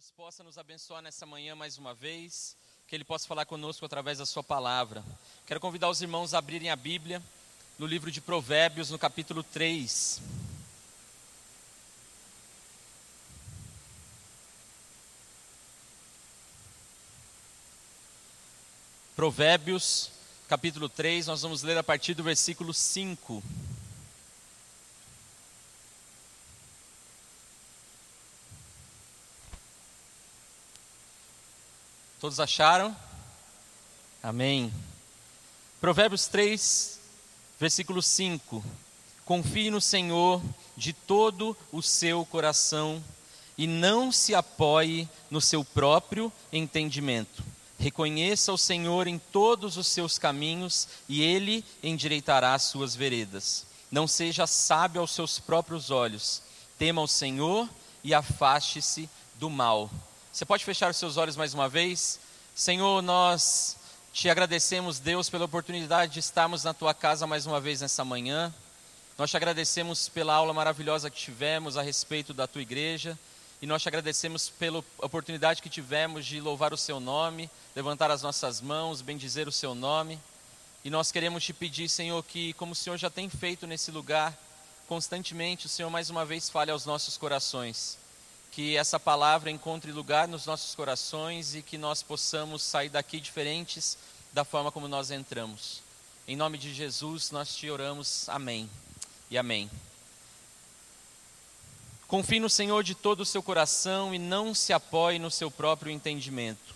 Deus possa nos abençoar nessa manhã mais uma vez, que Ele possa falar conosco através da Sua palavra. Quero convidar os irmãos a abrirem a Bíblia no livro de Provérbios, no capítulo 3. Provérbios, capítulo 3, nós vamos ler a partir do versículo 5. Todos acharam? Amém. Provérbios 3, versículo 5. Confie no Senhor de todo o seu coração e não se apoie no seu próprio entendimento. Reconheça o Senhor em todos os seus caminhos e ele endireitará as suas veredas. Não seja sábio aos seus próprios olhos. Tema o Senhor e afaste-se do mal. Você pode fechar os seus olhos mais uma vez? Senhor, nós te agradecemos, Deus, pela oportunidade de estarmos na tua casa mais uma vez nessa manhã. Nós te agradecemos pela aula maravilhosa que tivemos a respeito da tua igreja. E nós te agradecemos pela oportunidade que tivemos de louvar o seu nome, levantar as nossas mãos, bendizer o seu nome. E nós queremos te pedir, Senhor, que, como o Senhor já tem feito nesse lugar, constantemente, o Senhor mais uma vez fale aos nossos corações que essa palavra encontre lugar nos nossos corações e que nós possamos sair daqui diferentes da forma como nós entramos. Em nome de Jesus, nós te oramos. Amém. E amém. Confie no Senhor de todo o seu coração e não se apoie no seu próprio entendimento.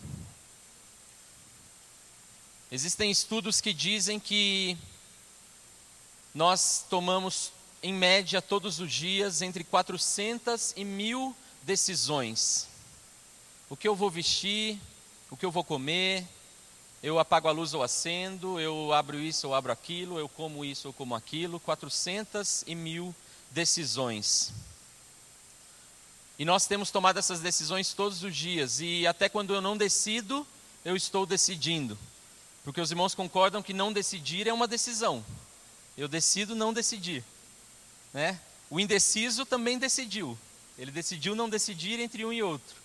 Existem estudos que dizem que nós tomamos, em média, todos os dias, entre 400 e mil decisões. O que eu vou vestir, o que eu vou comer, eu apago a luz ou acendo, eu abro isso ou abro aquilo, eu como isso ou como aquilo, 400 e mil decisões. E nós temos tomado essas decisões todos os dias, e até quando eu não decido, eu estou decidindo. Porque os irmãos concordam que não decidir é uma decisão. Eu decido não decidir. Né? O indeciso também decidiu. Ele decidiu não decidir entre um e outro.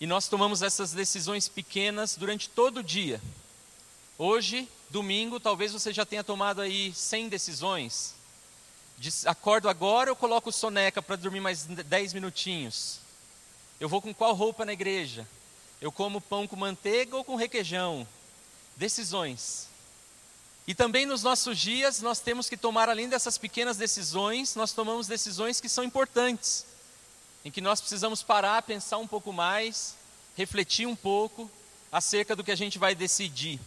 E nós tomamos essas decisões pequenas durante todo o dia. Hoje, domingo, talvez você já tenha tomado aí 100 decisões. acordo agora ou coloco soneca para dormir mais 10 minutinhos? Eu vou com qual roupa na igreja? Eu como pão com manteiga ou com requeijão? Decisões. E também nos nossos dias nós temos que tomar, além dessas pequenas decisões, nós tomamos decisões que são importantes em que nós precisamos parar, pensar um pouco mais, refletir um pouco acerca do que a gente vai decidir.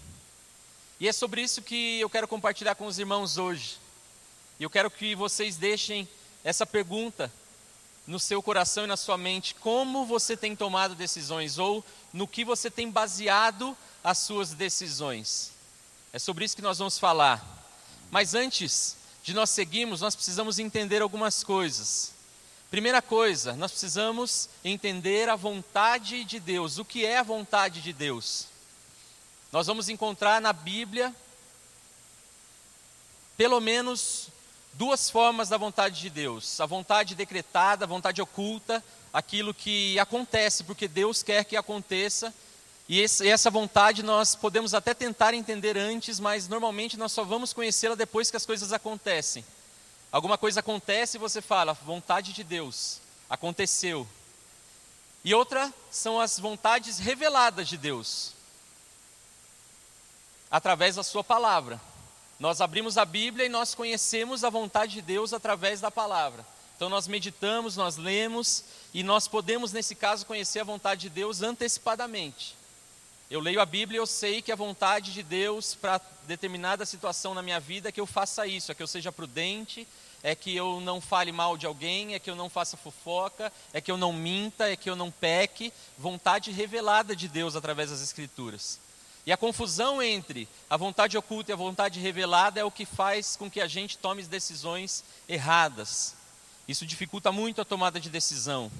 E é sobre isso que eu quero compartilhar com os irmãos hoje. E eu quero que vocês deixem essa pergunta no seu coração e na sua mente: como você tem tomado decisões ou no que você tem baseado as suas decisões? É sobre isso que nós vamos falar. Mas antes de nós seguirmos, nós precisamos entender algumas coisas. Primeira coisa, nós precisamos entender a vontade de Deus. O que é a vontade de Deus? Nós vamos encontrar na Bíblia pelo menos duas formas da vontade de Deus: a vontade decretada, a vontade oculta, aquilo que acontece porque Deus quer que aconteça. E essa vontade nós podemos até tentar entender antes, mas normalmente nós só vamos conhecê-la depois que as coisas acontecem. Alguma coisa acontece e você fala, vontade de Deus, aconteceu. E outra são as vontades reveladas de Deus, através da Sua palavra. Nós abrimos a Bíblia e nós conhecemos a vontade de Deus através da palavra. Então nós meditamos, nós lemos e nós podemos, nesse caso, conhecer a vontade de Deus antecipadamente. Eu leio a Bíblia e eu sei que a vontade de Deus para determinada situação na minha vida é que eu faça isso, é que eu seja prudente, é que eu não fale mal de alguém, é que eu não faça fofoca, é que eu não minta, é que eu não peque. Vontade revelada de Deus através das Escrituras. E a confusão entre a vontade oculta e a vontade revelada é o que faz com que a gente tome decisões erradas. Isso dificulta muito a tomada de decisão.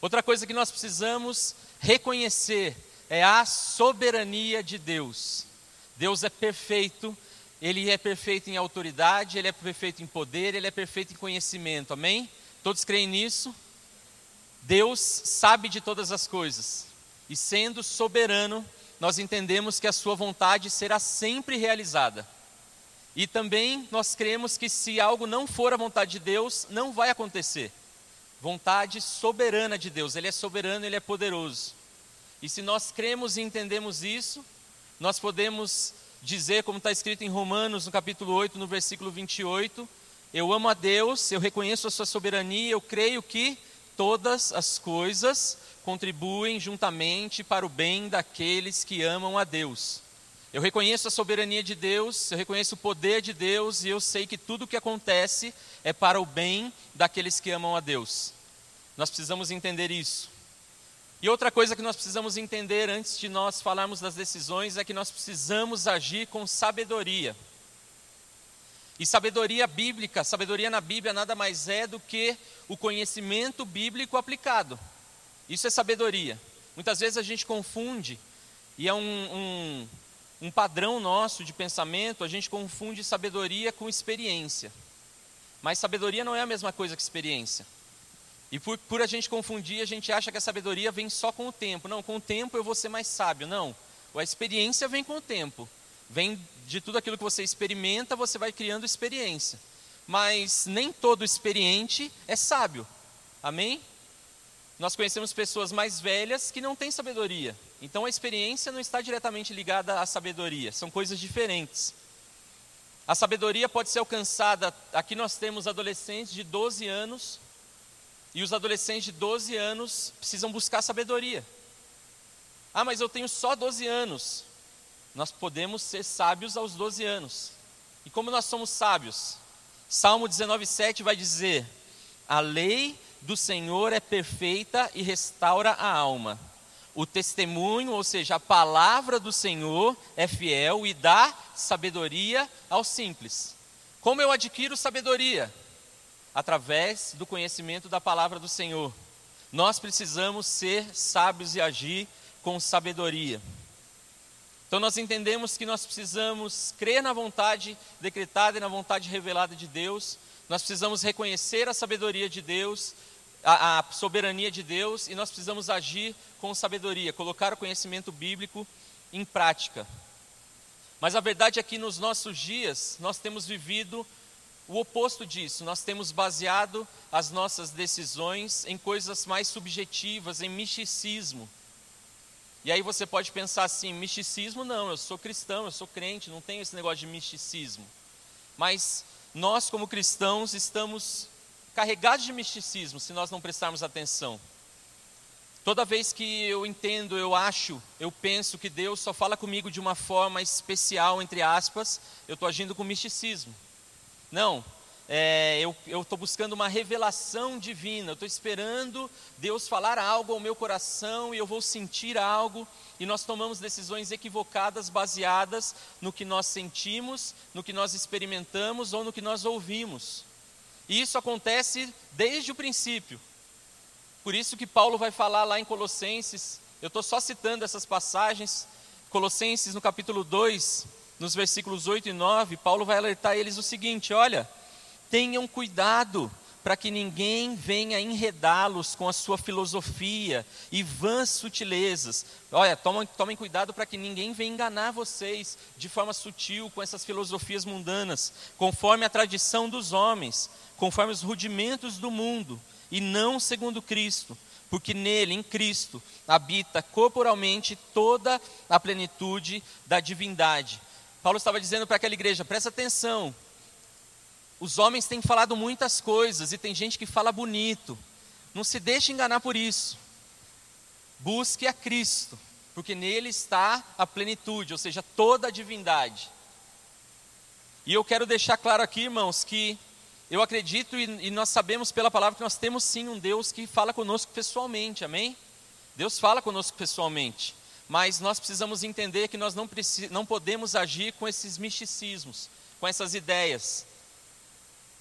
Outra coisa que nós precisamos reconhecer é a soberania de Deus. Deus é perfeito, ele é perfeito em autoridade, ele é perfeito em poder, ele é perfeito em conhecimento. Amém? Todos creem nisso? Deus sabe de todas as coisas, e sendo soberano, nós entendemos que a sua vontade será sempre realizada. E também nós cremos que se algo não for a vontade de Deus, não vai acontecer. Vontade soberana de Deus, Ele é soberano, Ele é poderoso. E se nós cremos e entendemos isso, nós podemos dizer, como está escrito em Romanos, no capítulo 8, no versículo 28, eu amo a Deus, eu reconheço a sua soberania, eu creio que todas as coisas contribuem juntamente para o bem daqueles que amam a Deus. Eu reconheço a soberania de Deus, eu reconheço o poder de Deus e eu sei que tudo o que acontece é para o bem daqueles que amam a Deus. Nós precisamos entender isso. E outra coisa que nós precisamos entender antes de nós falarmos das decisões é que nós precisamos agir com sabedoria. E sabedoria bíblica, sabedoria na Bíblia nada mais é do que o conhecimento bíblico aplicado. Isso é sabedoria. Muitas vezes a gente confunde, e é um, um, um padrão nosso de pensamento, a gente confunde sabedoria com experiência. Mas sabedoria não é a mesma coisa que experiência. E por, por a gente confundir, a gente acha que a sabedoria vem só com o tempo. Não, com o tempo eu vou ser mais sábio. Não, a experiência vem com o tempo. Vem de tudo aquilo que você experimenta, você vai criando experiência. Mas nem todo experiente é sábio. Amém? Nós conhecemos pessoas mais velhas que não têm sabedoria. Então a experiência não está diretamente ligada à sabedoria, são coisas diferentes. A sabedoria pode ser alcançada, aqui nós temos adolescentes de 12 anos e os adolescentes de 12 anos precisam buscar sabedoria. Ah, mas eu tenho só 12 anos. Nós podemos ser sábios aos 12 anos. E como nós somos sábios? Salmo 19,7 vai dizer: A lei do Senhor é perfeita e restaura a alma. O testemunho, ou seja, a palavra do Senhor é fiel e dá sabedoria aos simples. Como eu adquiro sabedoria? Através do conhecimento da palavra do Senhor. Nós precisamos ser sábios e agir com sabedoria. Então nós entendemos que nós precisamos crer na vontade decretada e na vontade revelada de Deus. Nós precisamos reconhecer a sabedoria de Deus, a, a soberania de Deus e nós precisamos agir com sabedoria, colocar o conhecimento bíblico em prática. Mas a verdade é que nos nossos dias nós temos vivido o oposto disso, nós temos baseado as nossas decisões em coisas mais subjetivas, em misticismo. E aí você pode pensar assim: misticismo não, eu sou cristão, eu sou crente, não tenho esse negócio de misticismo. Mas nós, como cristãos, estamos carregados de misticismo se nós não prestarmos atenção. Toda vez que eu entendo, eu acho, eu penso que Deus só fala comigo de uma forma especial, entre aspas, eu estou agindo com misticismo. Não, é, eu estou buscando uma revelação divina, eu estou esperando Deus falar algo ao meu coração e eu vou sentir algo, e nós tomamos decisões equivocadas baseadas no que nós sentimos, no que nós experimentamos ou no que nós ouvimos. E isso acontece desde o princípio. Por isso que Paulo vai falar lá em Colossenses, eu estou só citando essas passagens, Colossenses no capítulo 2, nos versículos 8 e 9, Paulo vai alertar eles o seguinte: olha, tenham cuidado para que ninguém venha enredá-los com a sua filosofia e vãs sutilezas. Olha, tomem, tomem cuidado para que ninguém venha enganar vocês de forma sutil com essas filosofias mundanas, conforme a tradição dos homens, conforme os rudimentos do mundo, e não segundo Cristo, porque nele, em Cristo, habita corporalmente toda a plenitude da divindade. Paulo estava dizendo para aquela igreja: presta atenção, os homens têm falado muitas coisas e tem gente que fala bonito. Não se deixe enganar por isso. Busque a Cristo, porque nele está a plenitude, ou seja, toda a divindade. E eu quero deixar claro aqui, irmãos, que eu acredito e, e nós sabemos pela palavra que nós temos sim um Deus que fala conosco pessoalmente, amém? Deus fala conosco pessoalmente mas nós precisamos entender que nós não, não podemos agir com esses misticismos, com essas ideias.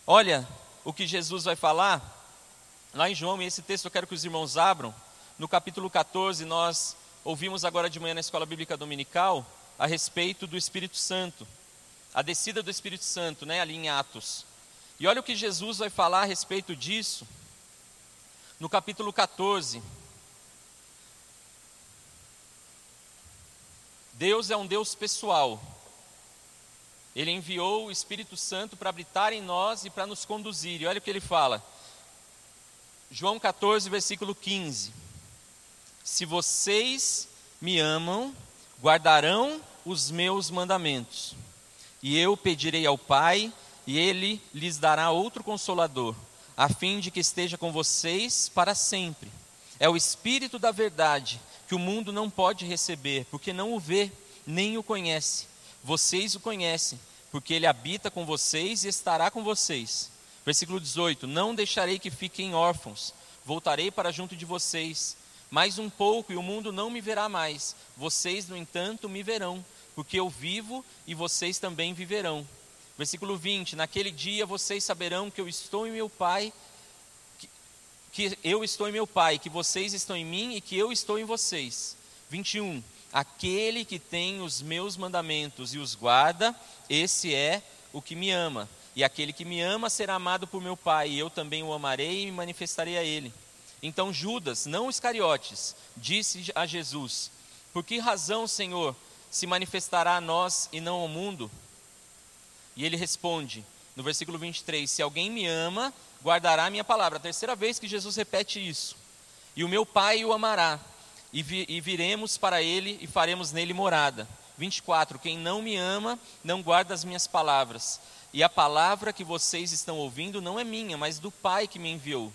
Olha o que Jesus vai falar lá em João, e esse texto eu quero que os irmãos abram, no capítulo 14, nós ouvimos agora de manhã na escola bíblica dominical a respeito do Espírito Santo, a descida do Espírito Santo, né, ali em Atos. E olha o que Jesus vai falar a respeito disso, no capítulo 14. Deus é um Deus pessoal. Ele enviou o Espírito Santo para habitar em nós e para nos conduzir. E olha o que ele fala. João 14, versículo 15. Se vocês me amam, guardarão os meus mandamentos. E eu pedirei ao Pai, e ele lhes dará outro consolador, a fim de que esteja com vocês para sempre. É o Espírito da verdade que o mundo não pode receber, porque não o vê, nem o conhece. Vocês o conhecem, porque ele habita com vocês e estará com vocês. Versículo 18: Não deixarei que fiquem órfãos, voltarei para junto de vocês. Mais um pouco e o mundo não me verá mais. Vocês, no entanto, me verão, porque eu vivo e vocês também viverão. Versículo 20: Naquele dia vocês saberão que eu estou em meu Pai que eu estou em meu Pai, que vocês estão em mim e que eu estou em vocês. 21. Aquele que tem os meus mandamentos e os guarda, esse é o que me ama. E aquele que me ama será amado por meu Pai, e eu também o amarei e me manifestarei a ele. Então Judas, não Iscariotes, disse a Jesus: Por que razão, Senhor, se manifestará a nós e não ao mundo? E ele responde, no versículo 23, Se alguém me ama, guardará a minha palavra. A terceira vez que Jesus repete isso. E o meu Pai o amará, e, vi, e viremos para ele e faremos nele morada. 24. Quem não me ama, não guarda as minhas palavras. E a palavra que vocês estão ouvindo não é minha, mas do Pai que me enviou.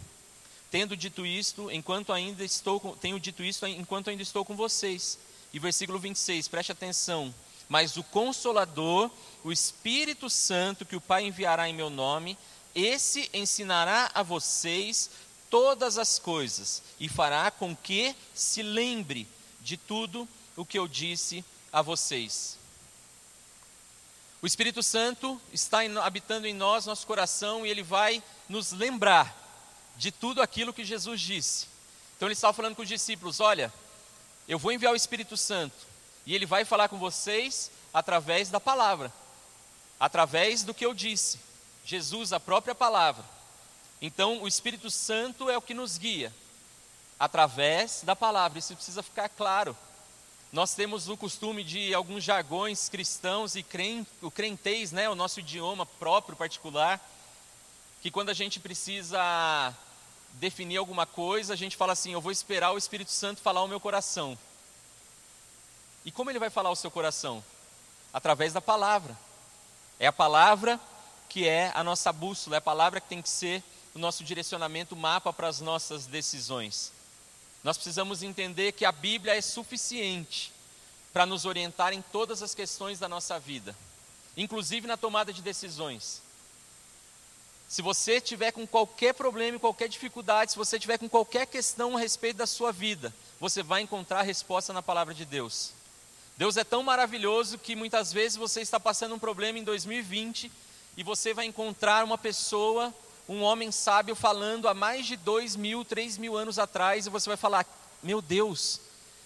Tendo dito isto, enquanto ainda estou com, tenho dito isto enquanto ainda estou com vocês. E versículo 26, preste atenção. Mas o consolador, o Espírito Santo que o Pai enviará em meu nome, esse ensinará a vocês todas as coisas e fará com que se lembre de tudo o que eu disse a vocês. O Espírito Santo está habitando em nós, nosso coração, e ele vai nos lembrar de tudo aquilo que Jesus disse. Então ele estava falando com os discípulos: Olha, eu vou enviar o Espírito Santo, e ele vai falar com vocês através da palavra, através do que eu disse. Jesus, a própria palavra. Então, o Espírito Santo é o que nos guia através da palavra. Isso precisa ficar claro. Nós temos o costume de alguns jargões cristãos e o crentez, né, o nosso idioma próprio, particular, que quando a gente precisa definir alguma coisa, a gente fala assim: eu vou esperar o Espírito Santo falar o meu coração. E como ele vai falar o seu coração? Através da palavra. É a palavra que é a nossa bússola, é a palavra que tem que ser o nosso direcionamento, o mapa para as nossas decisões. Nós precisamos entender que a Bíblia é suficiente para nos orientar em todas as questões da nossa vida, inclusive na tomada de decisões. Se você tiver com qualquer problema, qualquer dificuldade, se você tiver com qualquer questão a respeito da sua vida, você vai encontrar a resposta na palavra de Deus. Deus é tão maravilhoso que muitas vezes você está passando um problema em 2020 e você vai encontrar uma pessoa, um homem sábio, falando há mais de dois mil, três mil anos atrás, e você vai falar: Meu Deus,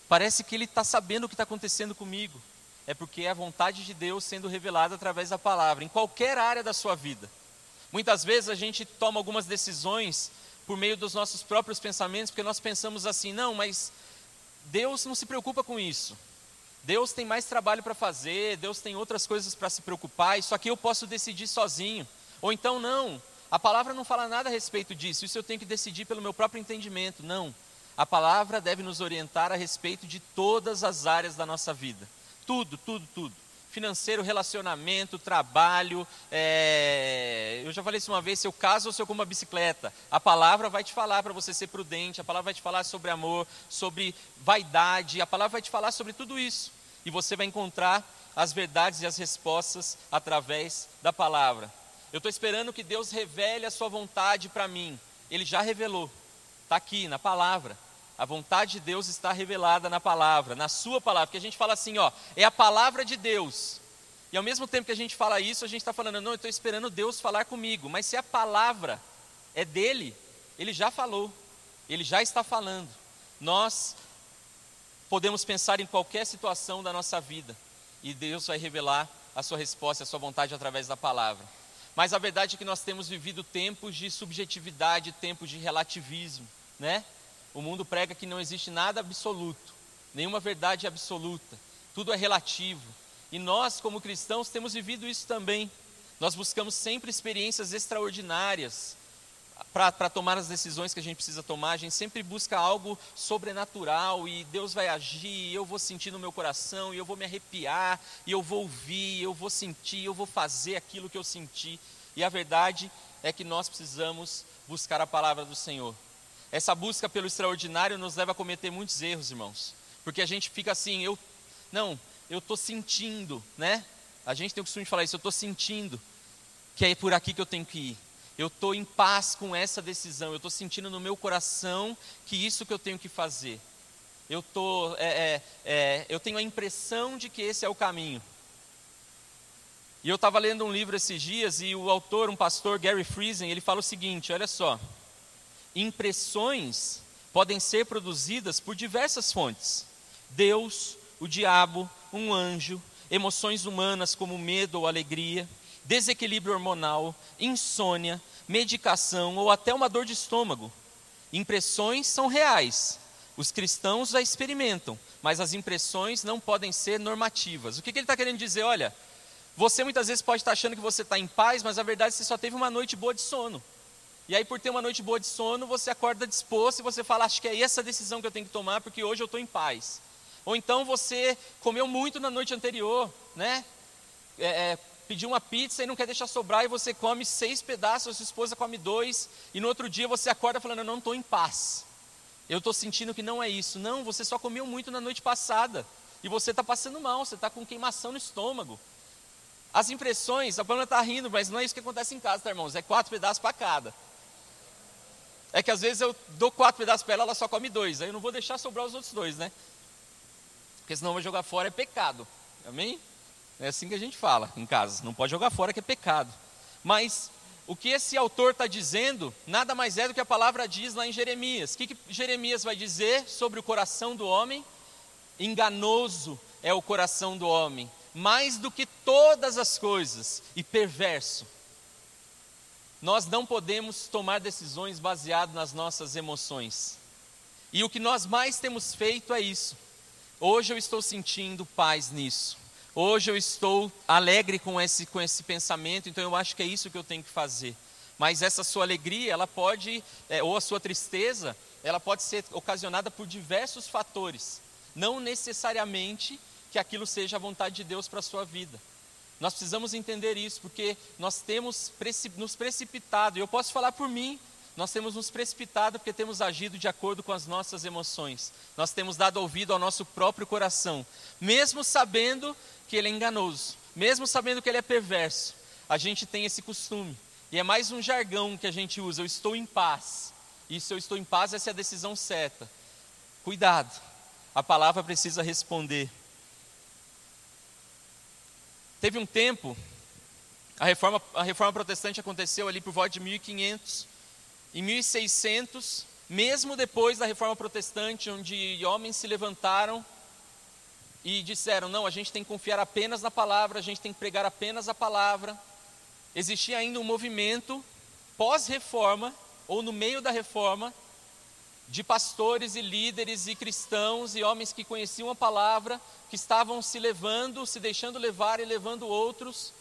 parece que ele está sabendo o que está acontecendo comigo. É porque é a vontade de Deus sendo revelada através da palavra, em qualquer área da sua vida. Muitas vezes a gente toma algumas decisões por meio dos nossos próprios pensamentos, porque nós pensamos assim: não, mas Deus não se preocupa com isso. Deus tem mais trabalho para fazer, Deus tem outras coisas para se preocupar, isso aqui eu posso decidir sozinho. Ou então, não, a palavra não fala nada a respeito disso, isso eu tenho que decidir pelo meu próprio entendimento. Não, a palavra deve nos orientar a respeito de todas as áreas da nossa vida. Tudo, tudo, tudo. Financeiro, relacionamento, trabalho. É... Eu já falei isso uma vez: se eu caso ou se eu como uma bicicleta, a palavra vai te falar para você ser prudente, a palavra vai te falar sobre amor, sobre vaidade, a palavra vai te falar sobre tudo isso. E você vai encontrar as verdades e as respostas através da palavra. Eu estou esperando que Deus revele a sua vontade para mim. Ele já revelou, está aqui na palavra. A vontade de Deus está revelada na palavra, na sua palavra. Porque a gente fala assim, ó, é a palavra de Deus. E ao mesmo tempo que a gente fala isso, a gente está falando, não, eu estou esperando Deus falar comigo. Mas se a palavra é dele, ele já falou, ele já está falando. Nós podemos pensar em qualquer situação da nossa vida e Deus vai revelar a sua resposta, a sua vontade através da palavra. Mas a verdade é que nós temos vivido tempos de subjetividade, tempos de relativismo. né? O mundo prega que não existe nada absoluto, nenhuma verdade absoluta, tudo é relativo. E nós, como cristãos, temos vivido isso também. Nós buscamos sempre experiências extraordinárias para tomar as decisões que a gente precisa tomar. A gente sempre busca algo sobrenatural e Deus vai agir, eu vou sentir no meu coração, e eu vou me arrepiar, e eu vou ouvir, eu vou sentir, eu vou fazer aquilo que eu senti. E a verdade é que nós precisamos buscar a palavra do Senhor. Essa busca pelo extraordinário nos leva a cometer muitos erros, irmãos. Porque a gente fica assim, eu não, eu estou sentindo, né? A gente tem o costume de falar isso, eu estou sentindo que é por aqui que eu tenho que ir. Eu estou em paz com essa decisão, eu estou sentindo no meu coração que isso que eu tenho que fazer. Eu, tô, é, é, é, eu tenho a impressão de que esse é o caminho. E eu estava lendo um livro esses dias e o autor, um pastor, Gary Friesen, ele fala o seguinte: olha só, impressões podem ser produzidas por diversas fontes: Deus, o diabo, um anjo, emoções humanas como medo ou alegria, desequilíbrio hormonal, insônia, medicação ou até uma dor de estômago. Impressões são reais. Os cristãos a experimentam, mas as impressões não podem ser normativas. O que, que ele está querendo dizer? Olha, você muitas vezes pode estar achando que você está em paz, mas a verdade é você só teve uma noite boa de sono. E aí, por ter uma noite boa de sono, você acorda disposto e você fala: Acho que é essa decisão que eu tenho que tomar, porque hoje eu estou em paz. Ou então você comeu muito na noite anterior, né? É, é, pediu uma pizza e não quer deixar sobrar, e você come seis pedaços, a sua esposa come dois, e no outro dia você acorda falando: Eu não estou em paz. Eu estou sentindo que não é isso. Não, você só comeu muito na noite passada. E você está passando mal, você está com queimação no estômago. As impressões, a Pamela está rindo, mas não é isso que acontece em casa, tá, irmãos? É quatro pedaços para cada. É que às vezes eu dou quatro pedaços para ela, ela só come dois. Aí eu não vou deixar sobrar os outros dois, né? Porque senão eu vou jogar fora, é pecado. Amém? É assim que a gente fala em casa. Não pode jogar fora, que é pecado. Mas o que esse autor está dizendo, nada mais é do que a palavra diz lá em Jeremias. O que, que Jeremias vai dizer sobre o coração do homem? Enganoso é o coração do homem mais do que todas as coisas e perverso. Nós não podemos tomar decisões baseadas nas nossas emoções. E o que nós mais temos feito é isso. Hoje eu estou sentindo paz nisso. Hoje eu estou alegre com esse, com esse pensamento, então eu acho que é isso que eu tenho que fazer. Mas essa sua alegria, ela pode, é, ou a sua tristeza, ela pode ser ocasionada por diversos fatores. Não necessariamente que aquilo seja a vontade de Deus para a sua vida. Nós precisamos entender isso, porque nós temos nos precipitado, e eu posso falar por mim, nós temos nos precipitado porque temos agido de acordo com as nossas emoções, nós temos dado ouvido ao nosso próprio coração, mesmo sabendo que ele é enganoso, mesmo sabendo que ele é perverso, a gente tem esse costume, e é mais um jargão que a gente usa: eu estou em paz, e se eu estou em paz, essa é a decisão certa. Cuidado, a palavra precisa responder. Teve um tempo, a reforma, a reforma protestante aconteceu ali por volta de 1500. Em 1600, mesmo depois da reforma protestante, onde homens se levantaram e disseram: não, a gente tem que confiar apenas na palavra, a gente tem que pregar apenas a palavra. Existia ainda um movimento pós-reforma, ou no meio da reforma, de pastores e líderes e cristãos e homens que conheciam a palavra, que estavam se levando, se deixando levar e levando outros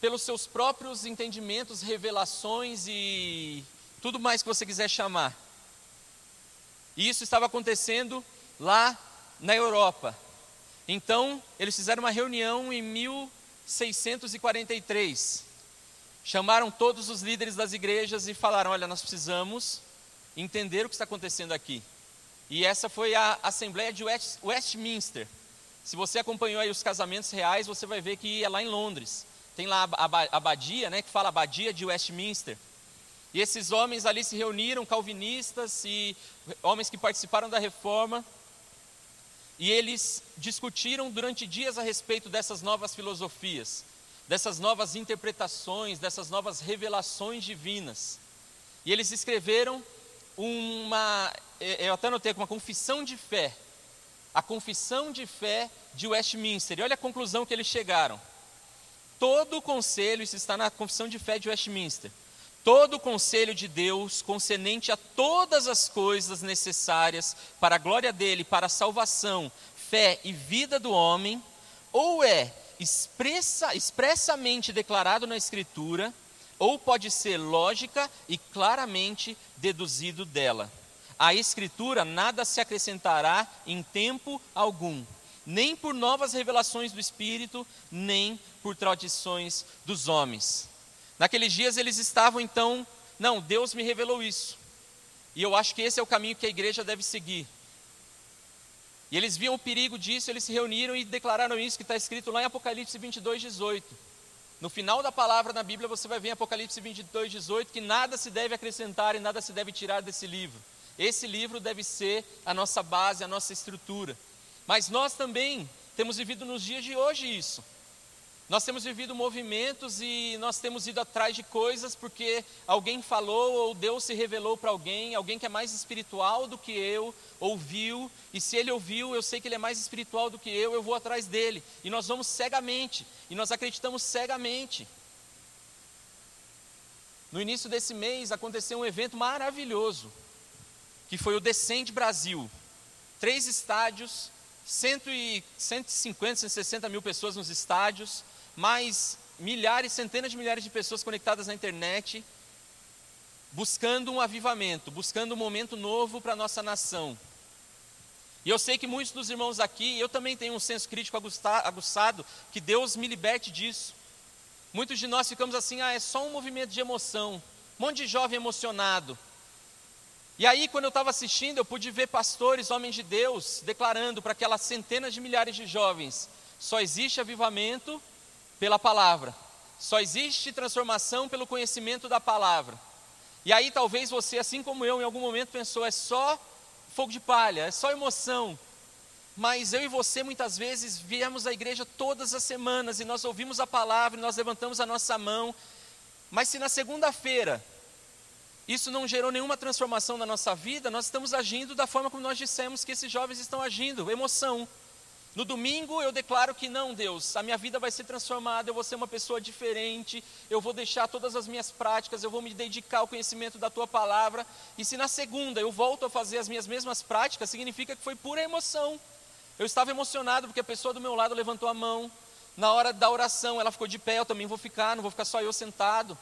pelos seus próprios entendimentos, revelações e tudo mais que você quiser chamar. E isso estava acontecendo lá na Europa. Então, eles fizeram uma reunião em 1643. Chamaram todos os líderes das igrejas e falaram: Olha, nós precisamos entender o que está acontecendo aqui. E essa foi a Assembleia de West, Westminster. Se você acompanhou aí os casamentos reais, você vai ver que é lá em Londres. Tem lá a abadia, né, que fala abadia de Westminster. E esses homens ali se reuniram, calvinistas e homens que participaram da reforma, e eles discutiram durante dias a respeito dessas novas filosofias, dessas novas interpretações, dessas novas revelações divinas. E eles escreveram uma, eu até anotei uma confissão de fé, a confissão de fé de Westminster. E olha a conclusão que eles chegaram. Todo o conselho, isso está na confissão de fé de Westminster, todo o conselho de Deus concernente a todas as coisas necessárias para a glória dele, para a salvação, fé e vida do homem, ou é expressa, expressamente declarado na Escritura, ou pode ser lógica e claramente deduzido dela. A Escritura nada se acrescentará em tempo algum, nem por novas revelações do Espírito, nem por tradições dos homens. Naqueles dias eles estavam então, não, Deus me revelou isso. E eu acho que esse é o caminho que a igreja deve seguir. E eles viam o perigo disso, eles se reuniram e declararam isso que está escrito lá em Apocalipse 22, 18. No final da palavra na Bíblia você vai ver em Apocalipse 22, 18 que nada se deve acrescentar e nada se deve tirar desse livro. Esse livro deve ser a nossa base, a nossa estrutura. Mas nós também temos vivido nos dias de hoje isso. Nós temos vivido movimentos e nós temos ido atrás de coisas porque alguém falou ou Deus se revelou para alguém, alguém que é mais espiritual do que eu, ouviu, e se ele ouviu, eu sei que ele é mais espiritual do que eu, eu vou atrás dele. E nós vamos cegamente, e nós acreditamos cegamente. No início desse mês aconteceu um evento maravilhoso, que foi o Descende Brasil. Três estádios, 150, 160 mil pessoas nos estádios, mais milhares, centenas de milhares de pessoas conectadas na internet, buscando um avivamento, buscando um momento novo para a nossa nação. E eu sei que muitos dos irmãos aqui, eu também tenho um senso crítico aguçado, que Deus me liberte disso. Muitos de nós ficamos assim, ah, é só um movimento de emoção, um monte de jovem emocionado. E aí, quando eu estava assistindo, eu pude ver pastores, homens de Deus, declarando para aquelas centenas de milhares de jovens: só existe avivamento pela palavra. Só existe transformação pelo conhecimento da palavra. E aí talvez você, assim como eu, em algum momento pensou, é só fogo de palha, é só emoção. Mas eu e você muitas vezes viemos à igreja todas as semanas e nós ouvimos a palavra, e nós levantamos a nossa mão. Mas se na segunda-feira isso não gerou nenhuma transformação na nossa vida, nós estamos agindo da forma como nós dissemos que esses jovens estão agindo, emoção. No domingo eu declaro que não, Deus, a minha vida vai ser transformada, eu vou ser uma pessoa diferente, eu vou deixar todas as minhas práticas, eu vou me dedicar ao conhecimento da tua palavra. E se na segunda eu volto a fazer as minhas mesmas práticas, significa que foi pura emoção. Eu estava emocionado porque a pessoa do meu lado levantou a mão. Na hora da oração ela ficou de pé, eu também vou ficar, não vou ficar só eu sentado.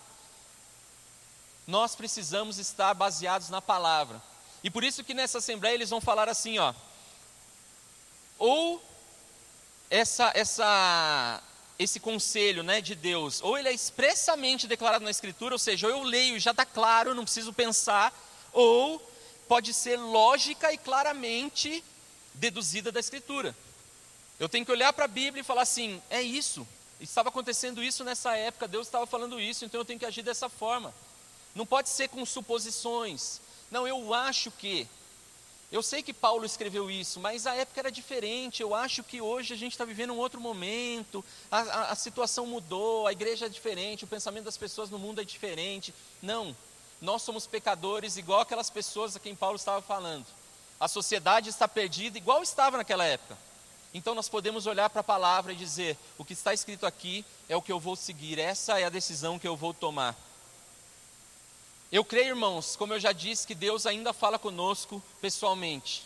Nós precisamos estar baseados na palavra. E por isso que nessa assembleia eles vão falar assim, ó. Ou essa, essa, esse conselho né, de Deus, ou ele é expressamente declarado na Escritura, ou seja, ou eu leio e já está claro, não preciso pensar, ou pode ser lógica e claramente deduzida da Escritura. Eu tenho que olhar para a Bíblia e falar assim: é isso, estava acontecendo isso nessa época, Deus estava falando isso, então eu tenho que agir dessa forma. Não pode ser com suposições. Não, eu acho que. Eu sei que Paulo escreveu isso, mas a época era diferente. Eu acho que hoje a gente está vivendo um outro momento, a, a, a, situação mudou, a igreja é diferente, o pensamento das pessoas no mundo é diferente. Não, nós somos pecadores igual aquelas pessoas a quem Paulo estava falando. A sociedade está perdida igual estava naquela época. Então nós podemos olhar para a palavra e dizer: o que está escrito aqui é o que eu vou seguir, essa é a decisão que eu vou tomar. Eu creio, irmãos, como eu já disse, que Deus ainda fala conosco pessoalmente.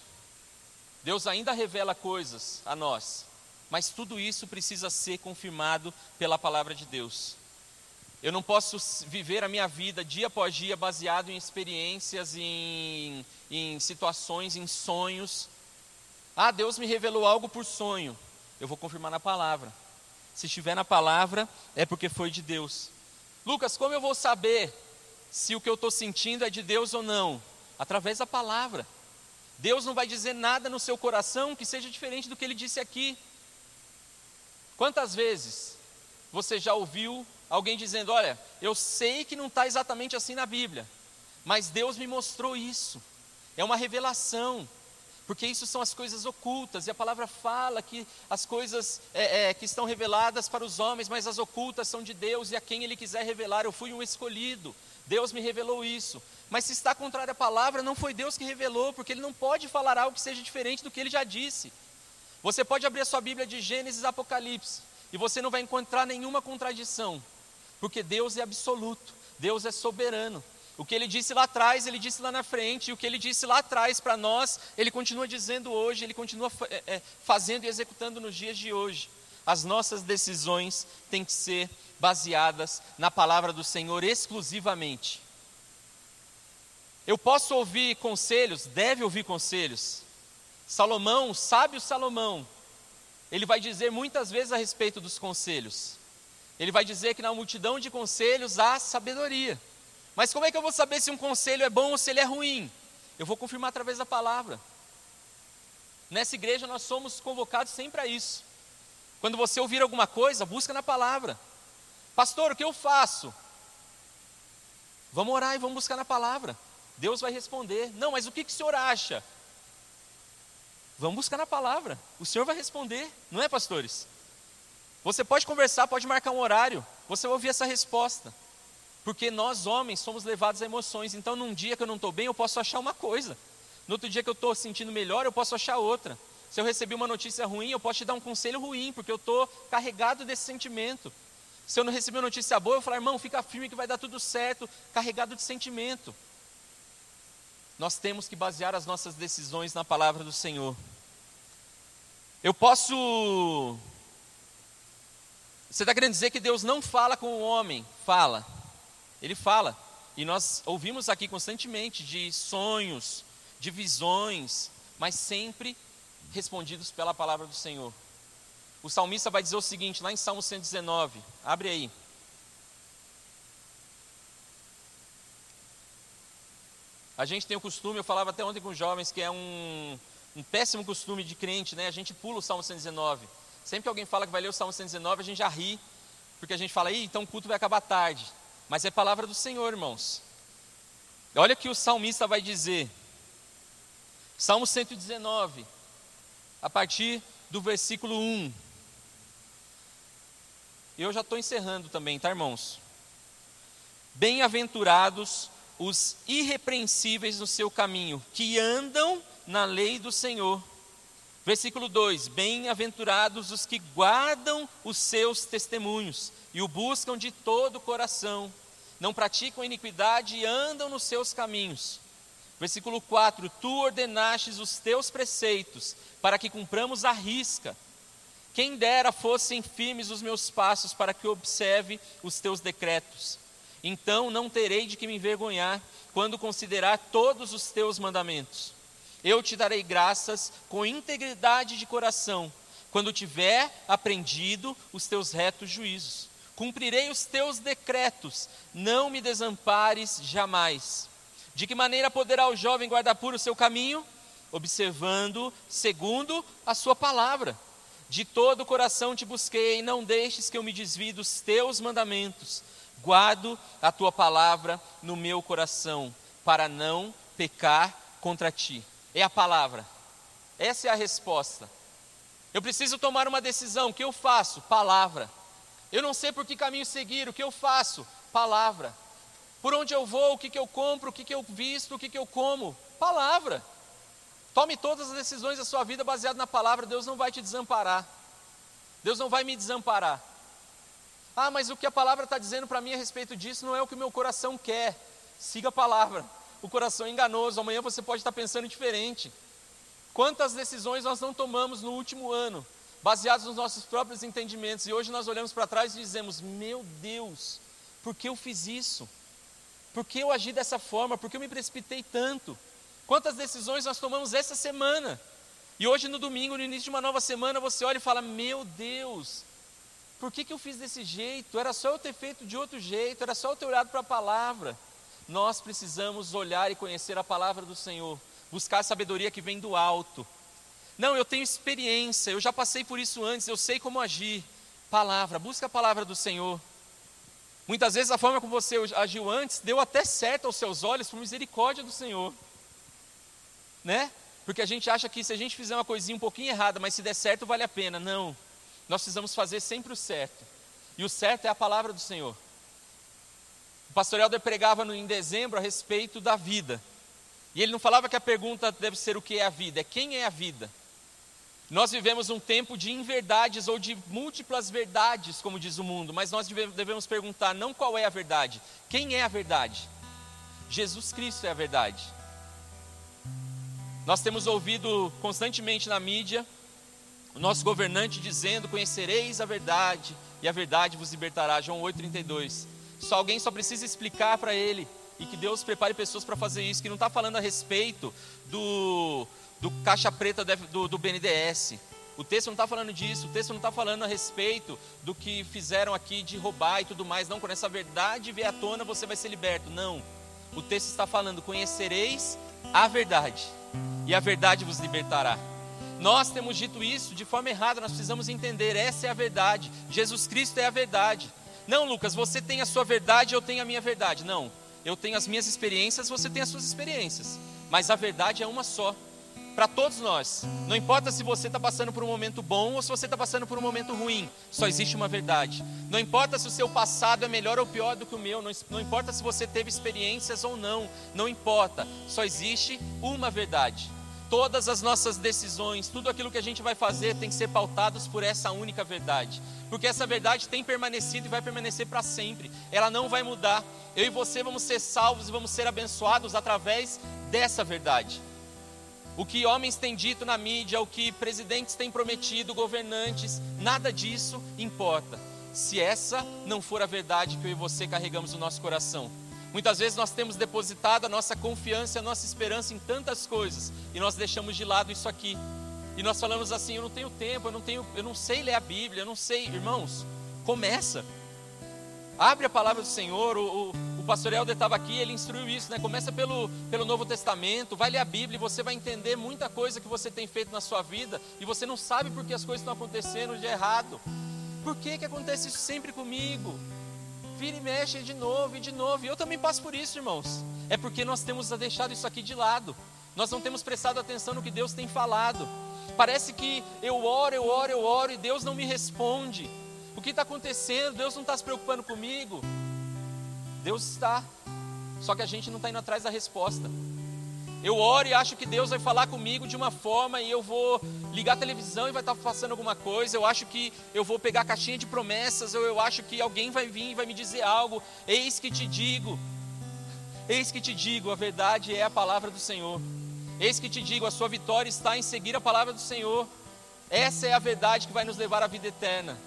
Deus ainda revela coisas a nós, mas tudo isso precisa ser confirmado pela palavra de Deus. Eu não posso viver a minha vida dia após dia baseado em experiências, em, em situações, em sonhos. Ah, Deus me revelou algo por sonho. Eu vou confirmar na palavra. Se estiver na palavra, é porque foi de Deus. Lucas, como eu vou saber se o que eu estou sentindo é de Deus ou não? Através da palavra. Deus não vai dizer nada no seu coração que seja diferente do que ele disse aqui. Quantas vezes você já ouviu alguém dizendo: Olha, eu sei que não está exatamente assim na Bíblia, mas Deus me mostrou isso. É uma revelação, porque isso são as coisas ocultas, e a palavra fala que as coisas é, é, que estão reveladas para os homens, mas as ocultas são de Deus, e a quem Ele quiser revelar, eu fui um escolhido. Deus me revelou isso. Mas se está contrário à palavra, não foi Deus que revelou, porque Ele não pode falar algo que seja diferente do que Ele já disse. Você pode abrir a sua Bíblia de Gênesis e Apocalipse, e você não vai encontrar nenhuma contradição, porque Deus é absoluto. Deus é soberano. O que ele disse lá atrás, ele disse lá na frente, e o que ele disse lá atrás para nós, ele continua dizendo hoje, ele continua é, é, fazendo e executando nos dias de hoje. As nossas decisões têm que ser baseadas na palavra do Senhor exclusivamente. Eu posso ouvir conselhos, deve ouvir conselhos. Salomão, sábio Salomão, ele vai dizer muitas vezes a respeito dos conselhos. Ele vai dizer que na multidão de conselhos há sabedoria. Mas como é que eu vou saber se um conselho é bom ou se ele é ruim? Eu vou confirmar através da palavra. Nessa igreja nós somos convocados sempre a isso. Quando você ouvir alguma coisa, busca na palavra. Pastor, o que eu faço? Vamos orar e vamos buscar na palavra. Deus vai responder. Não, mas o que, que o senhor acha? Vamos buscar na palavra. O senhor vai responder, não é, pastores? Você pode conversar, pode marcar um horário, você vai ouvir essa resposta. Porque nós, homens, somos levados a emoções. Então, num dia que eu não estou bem, eu posso achar uma coisa. No outro dia que eu estou sentindo melhor, eu posso achar outra. Se eu recebi uma notícia ruim, eu posso te dar um conselho ruim, porque eu estou carregado desse sentimento. Se eu não recebi uma notícia boa, eu falo, irmão, fica firme que vai dar tudo certo, carregado de sentimento. Nós temos que basear as nossas decisões na palavra do Senhor. Eu posso. Você está querendo dizer que Deus não fala com o homem? Fala. Ele fala. E nós ouvimos aqui constantemente de sonhos, de visões, mas sempre respondidos pela palavra do Senhor. O salmista vai dizer o seguinte, lá em Salmo 119, abre aí. A gente tem o costume, eu falava até ontem com os jovens, que é um, um péssimo costume de crente, né? A gente pula o Salmo 119. Sempre que alguém fala que vai ler o Salmo 119, a gente já ri, porque a gente fala, Ih, então o culto vai acabar tarde mas é palavra do Senhor, irmãos. Olha o que o salmista vai dizer. Salmo 119, a partir do versículo 1. Eu já estou encerrando também, tá, irmãos? Bem-aventurados os irrepreensíveis no seu caminho, que andam na lei do Senhor. Versículo 2: Bem-aventurados os que guardam os seus testemunhos e o buscam de todo o coração não praticam iniquidade e andam nos seus caminhos. Versículo 4: Tu ordenastes os teus preceitos, para que cumpramos a risca. Quem dera fossem firmes os meus passos, para que observe os teus decretos. Então não terei de que me envergonhar, quando considerar todos os teus mandamentos. Eu te darei graças com integridade de coração, quando tiver aprendido os teus retos juízos cumprirei os teus decretos, não me desampares jamais. De que maneira poderá o jovem guardar puro o seu caminho? Observando segundo a sua palavra. De todo o coração te busquei, não deixes que eu me desvie dos teus mandamentos. Guardo a tua palavra no meu coração, para não pecar contra ti. É a palavra. Essa é a resposta. Eu preciso tomar uma decisão. O que eu faço? Palavra. Eu não sei por que caminho seguir, o que eu faço? Palavra. Por onde eu vou, o que, que eu compro, o que, que eu visto, o que, que eu como? Palavra. Tome todas as decisões da sua vida baseado na palavra, Deus não vai te desamparar. Deus não vai me desamparar. Ah, mas o que a palavra está dizendo para mim a respeito disso não é o que o meu coração quer. Siga a palavra. O coração é enganoso, amanhã você pode estar pensando diferente. Quantas decisões nós não tomamos no último ano baseados nos nossos próprios entendimentos. E hoje nós olhamos para trás e dizemos: Meu Deus, por que eu fiz isso? Por que eu agi dessa forma? Por que eu me precipitei tanto? Quantas decisões nós tomamos essa semana? E hoje, no domingo, no início de uma nova semana, você olha e fala: Meu Deus, por que, que eu fiz desse jeito? Era só eu ter feito de outro jeito, era só eu ter olhado para a palavra. Nós precisamos olhar e conhecer a palavra do Senhor, buscar a sabedoria que vem do alto não, eu tenho experiência, eu já passei por isso antes, eu sei como agir. Palavra, busca a palavra do Senhor. Muitas vezes a forma como você agiu antes deu até certo aos seus olhos por misericórdia do Senhor. Né? Porque a gente acha que se a gente fizer uma coisinha um pouquinho errada, mas se der certo, vale a pena. Não. Nós precisamos fazer sempre o certo. E o certo é a palavra do Senhor. O pastor Helder pregava em dezembro a respeito da vida. E ele não falava que a pergunta deve ser o que é a vida, é quem é a vida. Nós vivemos um tempo de inverdades ou de múltiplas verdades, como diz o mundo, mas nós devemos perguntar não qual é a verdade, quem é a verdade? Jesus Cristo é a verdade. Nós temos ouvido constantemente na mídia o nosso governante dizendo: Conhecereis a verdade, e a verdade vos libertará. João 8,32. Só alguém só precisa explicar para ele, e que Deus prepare pessoas para fazer isso, que não está falando a respeito do, do caixa preta do, do BNDES. O texto não está falando disso, o texto não está falando a respeito do que fizeram aqui de roubar e tudo mais. Não, quando essa verdade vier à tona, você vai ser liberto. Não. O texto está falando: conhecereis a verdade, e a verdade vos libertará. Nós temos dito isso de forma errada, nós precisamos entender: essa é a verdade. Jesus Cristo é a verdade. Não, Lucas, você tem a sua verdade, eu tenho a minha verdade. Não, eu tenho as minhas experiências, você tem as suas experiências. Mas a verdade é uma só para todos nós. Não importa se você está passando por um momento bom ou se você está passando por um momento ruim, só existe uma verdade. Não importa se o seu passado é melhor ou pior do que o meu, não, não importa se você teve experiências ou não, não importa, só existe uma verdade. Todas as nossas decisões, tudo aquilo que a gente vai fazer tem que ser pautados por essa única verdade. Porque essa verdade tem permanecido e vai permanecer para sempre. Ela não vai mudar. Eu e você vamos ser salvos e vamos ser abençoados através dessa verdade. O que homens têm dito na mídia, o que presidentes têm prometido, governantes, nada disso importa. Se essa não for a verdade que eu e você carregamos no nosso coração. Muitas vezes nós temos depositado a nossa confiança, a nossa esperança em tantas coisas e nós deixamos de lado isso aqui. E nós falamos assim: eu não tenho tempo, eu não tenho, eu não sei ler a Bíblia, eu não sei, irmãos. Começa. Abre a palavra do Senhor. O, o, pastor Helder estava aqui, ele instruiu isso, né? Começa pelo, pelo Novo Testamento, vai ler a Bíblia e você vai entender muita coisa que você tem feito na sua vida e você não sabe por que as coisas estão acontecendo de errado. Por que, que acontece isso sempre comigo? vira e mexe de novo e de novo. E eu também passo por isso, irmãos. É porque nós temos deixado isso aqui de lado. Nós não temos prestado atenção no que Deus tem falado. Parece que eu oro, eu oro, eu oro e Deus não me responde. O que está acontecendo? Deus não está se preocupando comigo. Deus está. Só que a gente não está indo atrás da resposta. Eu oro e acho que Deus vai falar comigo de uma forma e eu vou ligar a televisão e vai estar passando alguma coisa. Eu acho que eu vou pegar a caixinha de promessas, ou eu acho que alguém vai vir e vai me dizer algo. Eis que te digo, eis que te digo, a verdade é a palavra do Senhor. Eis que te digo, a sua vitória está em seguir a palavra do Senhor. Essa é a verdade que vai nos levar à vida eterna.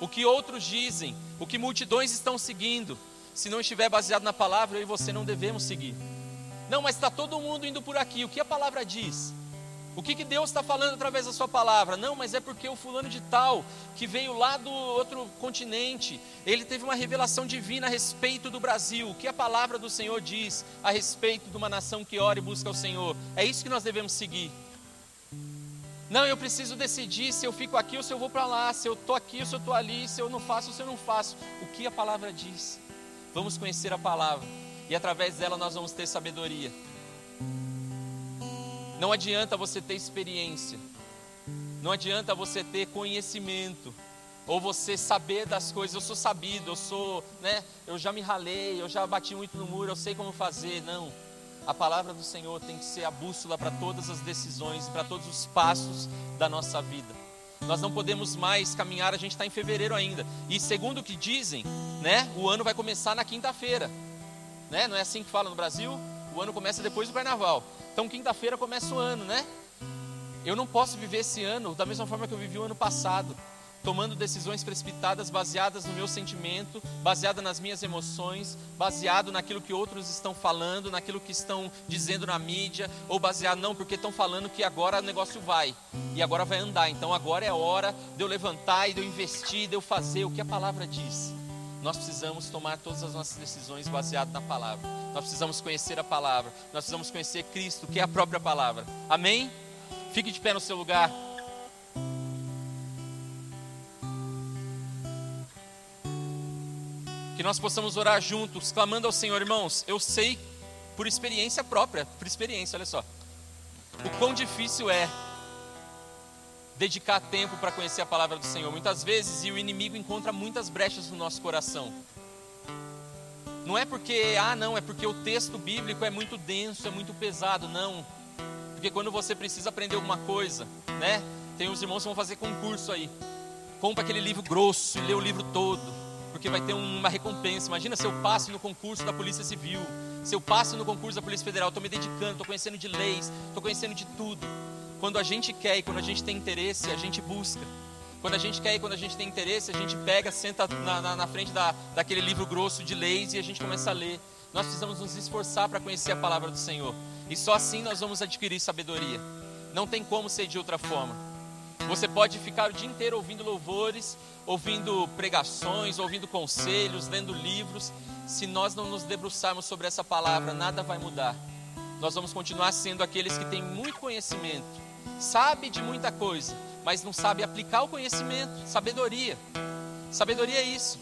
O que outros dizem, o que multidões estão seguindo, se não estiver baseado na palavra, eu e você não devemos seguir. Não, mas está todo mundo indo por aqui. O que a palavra diz? O que, que Deus está falando através da sua palavra? Não, mas é porque o fulano de tal, que veio lá do outro continente, ele teve uma revelação divina a respeito do Brasil. O que a palavra do Senhor diz a respeito de uma nação que ora e busca o Senhor? É isso que nós devemos seguir. Não, eu preciso decidir se eu fico aqui ou se eu vou para lá, se eu estou aqui ou se eu estou ali, se eu não faço ou se eu não faço. O que a palavra diz? Vamos conhecer a palavra e através dela nós vamos ter sabedoria. Não adianta você ter experiência, não adianta você ter conhecimento, ou você saber das coisas. Eu sou sabido, eu sou, né? Eu já me ralei, eu já bati muito no muro, eu sei como fazer. Não. A palavra do Senhor tem que ser a bússola para todas as decisões, para todos os passos da nossa vida. Nós não podemos mais caminhar, a gente está em fevereiro ainda. E segundo o que dizem, né? O ano vai começar na quinta-feira né? Não é assim que fala no Brasil? O ano começa depois do carnaval. Então, quinta-feira começa o ano, né? Eu não posso viver esse ano da mesma forma que eu vivi o ano passado, tomando decisões precipitadas baseadas no meu sentimento, baseada nas minhas emoções, baseado naquilo que outros estão falando, naquilo que estão dizendo na mídia, ou baseado não porque estão falando que agora o negócio vai e agora vai andar. Então agora é hora de eu levantar e de eu investir, de eu fazer o que a palavra diz nós precisamos tomar todas as nossas decisões baseadas na palavra. Nós precisamos conhecer a palavra. Nós precisamos conhecer Cristo, que é a própria palavra. Amém? Fique de pé no seu lugar. Que nós possamos orar juntos, clamando ao Senhor, irmãos. Eu sei por experiência própria, por experiência, olha só. O quão difícil é dedicar tempo para conhecer a palavra do Senhor. Muitas vezes, e o inimigo encontra muitas brechas no nosso coração. Não é porque, ah, não, é porque o texto bíblico é muito denso, é muito pesado, não. Porque quando você precisa aprender alguma coisa, né? Tem uns irmãos que vão fazer concurso aí. Compra aquele livro grosso e lê o livro todo, porque vai ter uma recompensa. Imagina se eu passo no concurso da Polícia Civil, se eu passo no concurso da Polícia Federal, estou me dedicando, estou conhecendo de leis, estou conhecendo de tudo. Quando a gente quer e quando a gente tem interesse, a gente busca. Quando a gente quer e quando a gente tem interesse, a gente pega, senta na, na, na frente da, daquele livro grosso de leis e a gente começa a ler. Nós precisamos nos esforçar para conhecer a palavra do Senhor. E só assim nós vamos adquirir sabedoria. Não tem como ser de outra forma. Você pode ficar o dia inteiro ouvindo louvores, ouvindo pregações, ouvindo conselhos, lendo livros. Se nós não nos debruçarmos sobre essa palavra, nada vai mudar. Nós vamos continuar sendo aqueles que têm muito conhecimento, sabe de muita coisa, mas não sabe aplicar o conhecimento, sabedoria. Sabedoria é isso.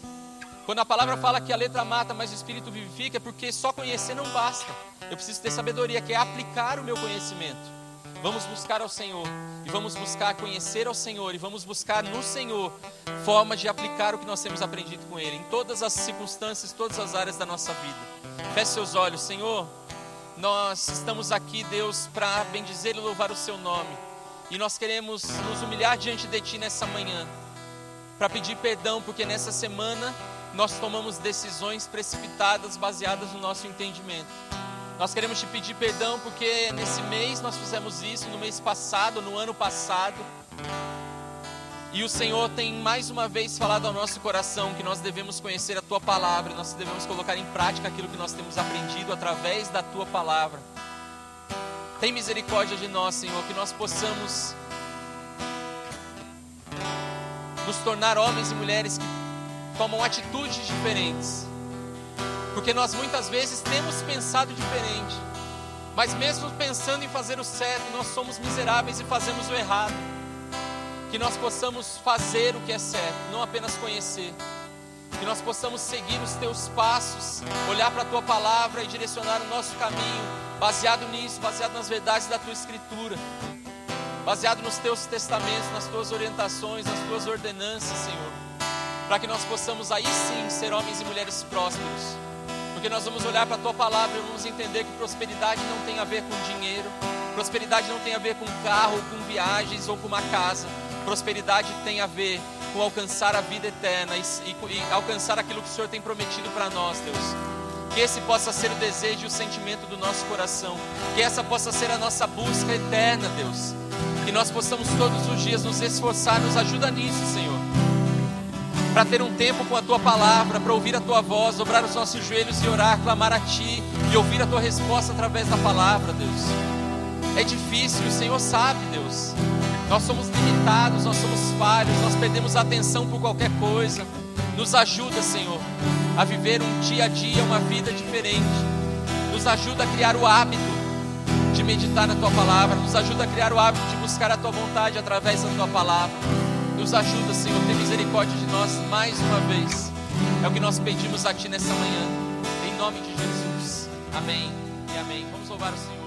Quando a palavra fala que a letra mata, mas o espírito vivifica, é porque só conhecer não basta. Eu preciso ter sabedoria, que é aplicar o meu conhecimento. Vamos buscar ao Senhor, e vamos buscar conhecer ao Senhor, e vamos buscar no Senhor formas de aplicar o que nós temos aprendido com Ele, em todas as circunstâncias, todas as áreas da nossa vida. Feche seus olhos, Senhor. Nós estamos aqui, Deus, para bendizer e louvar o Seu nome, e nós queremos nos humilhar diante de Ti nessa manhã, para pedir perdão, porque nessa semana nós tomamos decisões precipitadas baseadas no nosso entendimento. Nós queremos te pedir perdão porque nesse mês nós fizemos isso, no mês passado, no ano passado. E o Senhor tem mais uma vez falado ao nosso coração que nós devemos conhecer a tua palavra, nós devemos colocar em prática aquilo que nós temos aprendido através da tua palavra. Tem misericórdia de nós, Senhor, que nós possamos nos tornar homens e mulheres que tomam atitudes diferentes. Porque nós muitas vezes temos pensado diferente, mas mesmo pensando em fazer o certo, nós somos miseráveis e fazemos o errado. Que nós possamos fazer o que é certo, não apenas conhecer. Que nós possamos seguir os teus passos, olhar para a tua palavra e direcionar o nosso caminho, baseado nisso, baseado nas verdades da tua escritura, baseado nos teus testamentos, nas tuas orientações, nas tuas ordenanças, Senhor para que nós possamos aí sim ser homens e mulheres prósperos. Porque nós vamos olhar para a tua palavra e vamos entender que prosperidade não tem a ver com dinheiro, prosperidade não tem a ver com carro, com viagens ou com uma casa. Prosperidade tem a ver com alcançar a vida eterna e, e, e alcançar aquilo que o Senhor tem prometido para nós, Deus. Que esse possa ser o desejo e o sentimento do nosso coração. Que essa possa ser a nossa busca eterna, Deus. Que nós possamos todos os dias nos esforçar, nos ajuda nisso, Senhor para ter um tempo com a tua palavra, para ouvir a tua voz, dobrar os nossos joelhos e orar, clamar a ti e ouvir a tua resposta através da palavra, Deus. É difícil, o Senhor sabe, Deus. Nós somos limitados, nós somos falhos, nós perdemos a atenção por qualquer coisa. Nos ajuda, Senhor, a viver um dia a dia, uma vida diferente. Nos ajuda a criar o hábito de meditar na tua palavra, nos ajuda a criar o hábito de buscar a tua vontade através da tua palavra. Nos ajuda, Senhor, tem misericórdia de nós mais uma vez. É o que nós pedimos a Ti nessa manhã. Em nome de Jesus. Amém e amém. Vamos louvar o Senhor.